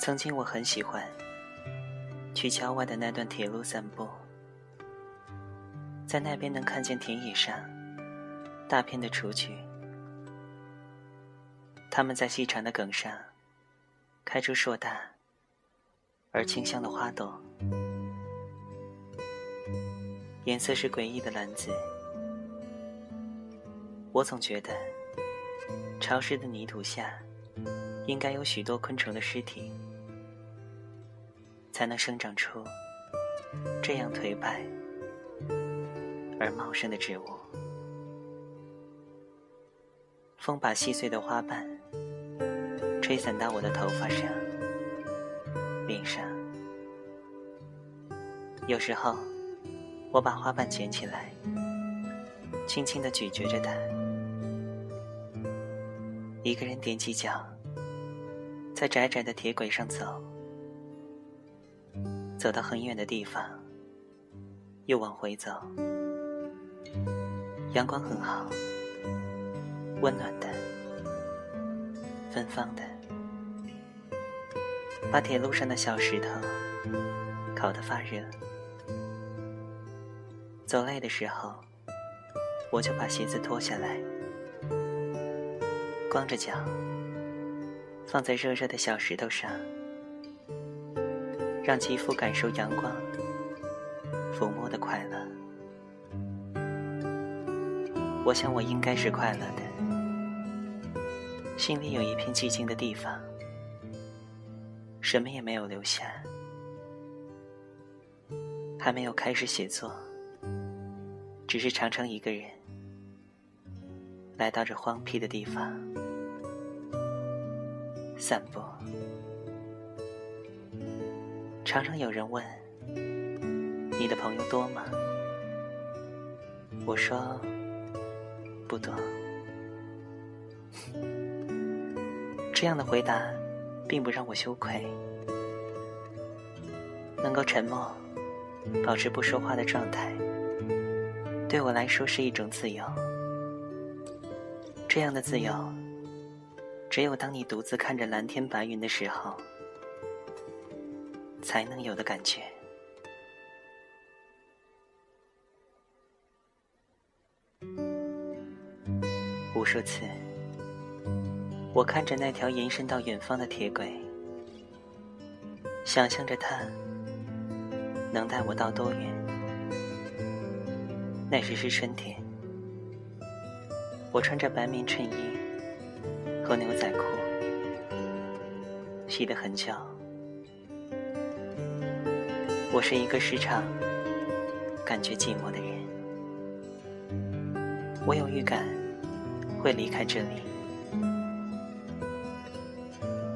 曾经我很喜欢去郊外的那段铁路散步，在那边能看见田野上大片的雏菊，它们在细长的梗上开出硕大而清香的花朵，颜色是诡异的蓝紫。我总觉得潮湿的泥土下应该有许多昆虫的尸体。才能生长出这样颓败而茂盛的植物。风把细碎的花瓣吹散到我的头发上、脸上。有时候，我把花瓣捡起来，轻轻的咀嚼着它。一个人踮起脚，在窄窄的铁轨上走。走到很远的地方，又往回走。阳光很好，温暖的，芬芳的，把铁路上的小石头烤得发热。走累的时候，我就把鞋子脱下来，光着脚放在热热的小石头上。让肌肤感受阳光抚摸的快乐。我想我应该是快乐的，心里有一片寂静的地方，什么也没有留下，还没有开始写作，只是常常一个人来到这荒僻的地方散步。常常有人问：“你的朋友多吗？”我说：“不多。”这样的回答并不让我羞愧。能够沉默，保持不说话的状态，对我来说是一种自由。这样的自由，只有当你独自看着蓝天白云的时候。才能有的感觉。无数次，我看着那条延伸到远方的铁轨，想象着它能带我到多远。那时是春天，我穿着白棉衬衣和牛仔裤，洗得很久。我是一个时常感觉寂寞的人，我有预感会离开这里，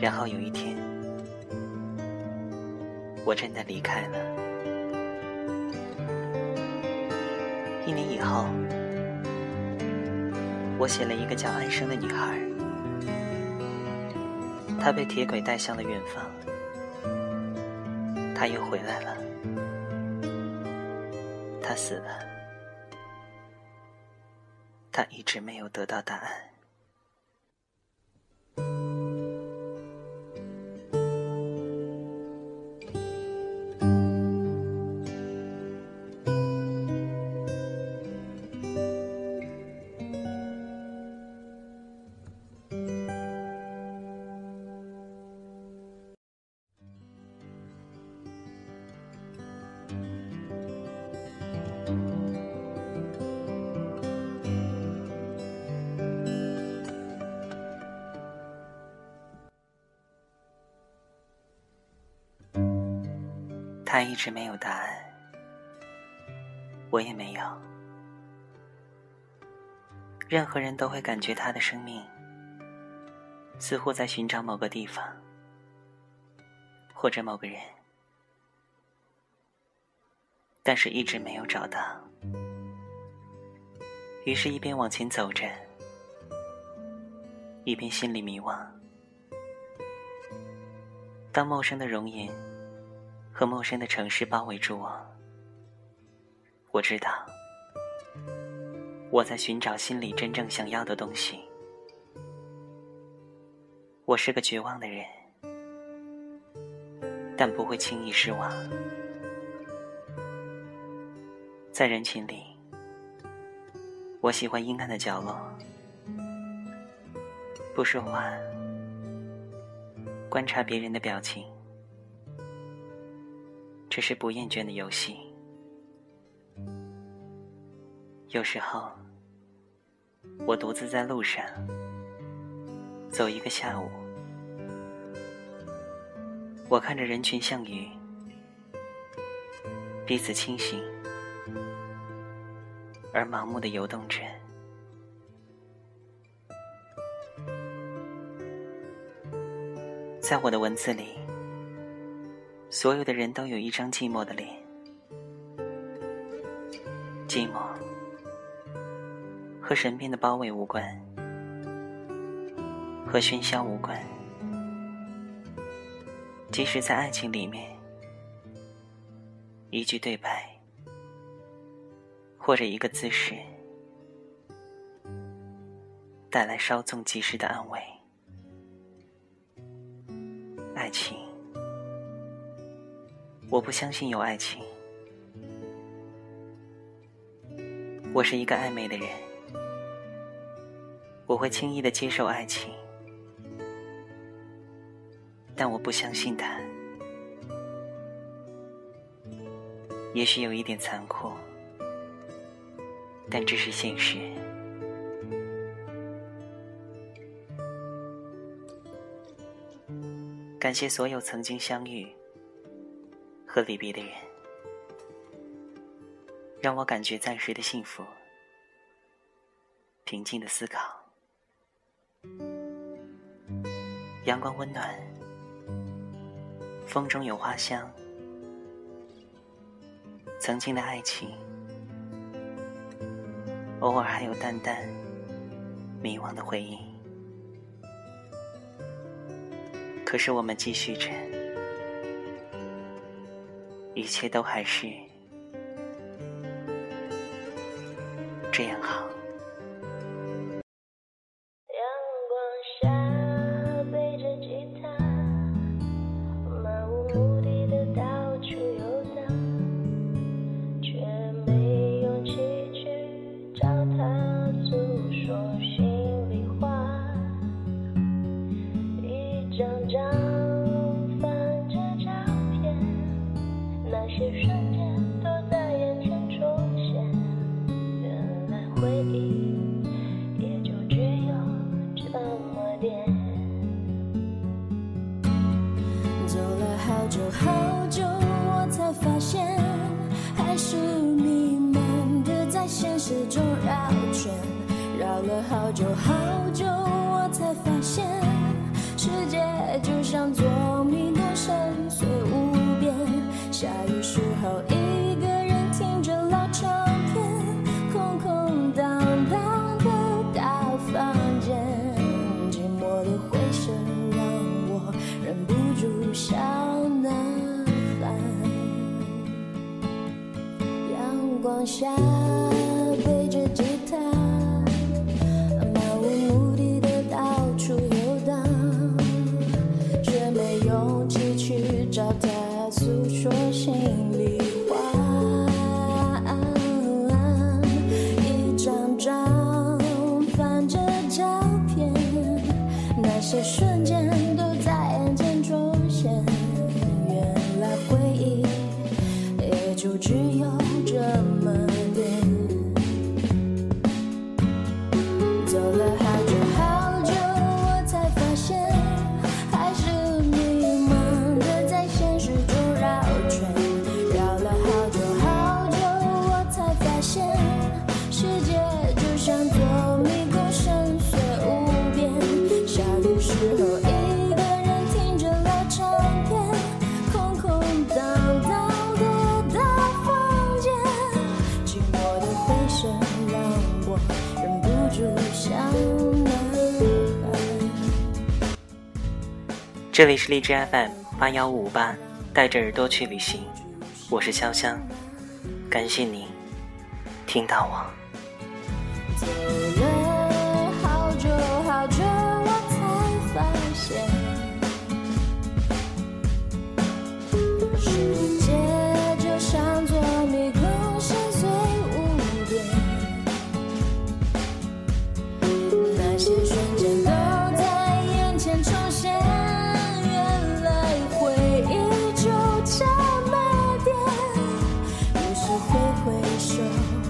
然后有一天，我真的离开了。一年以后，我写了一个叫安生的女孩，她被铁轨带向了远方。她又回来了，他死了，他一直没有得到答案。他一直没有答案，我也没有。任何人都会感觉他的生命似乎在寻找某个地方，或者某个人，但是一直没有找到。于是，一边往前走着，一边心里迷惘。当陌生的容颜。和陌生的城市包围住我，我知道我在寻找心里真正想要的东西。我是个绝望的人，但不会轻易失望。在人群里，我喜欢阴暗的角落，不说话，观察别人的表情，这是不厌倦的游戏。有时候，我独自在路上走一个下午，我看着人群像鱼，彼此清醒。而盲目的游动着，在我的文字里，所有的人都有一张寂寞的脸，寂寞和身边的包围无关，和喧嚣无关，即使在爱情里面，一句对白。或者一个姿势，带来稍纵即逝的安慰。爱情，我不相信有爱情。我是一个暧昧的人，我会轻易的接受爱情，但我不相信它。也许有一点残酷。但这是现实。感谢所有曾经相遇和离别的人，让我感觉暂时的幸福、平静的思考。阳光温暖，风中有花香，曾经的爱情。偶尔还有淡淡迷惘的回忆，可是我们继续着，一切都还是走了好久好久我才发现还是你们的在现实中绕圈。绕了好久好久我才发现世界就像作瞬间这里是荔枝 FM 八幺五五八，带着耳朵去旅行，我是潇湘，感谢你听到我。走了好久好久，我才发现。回首。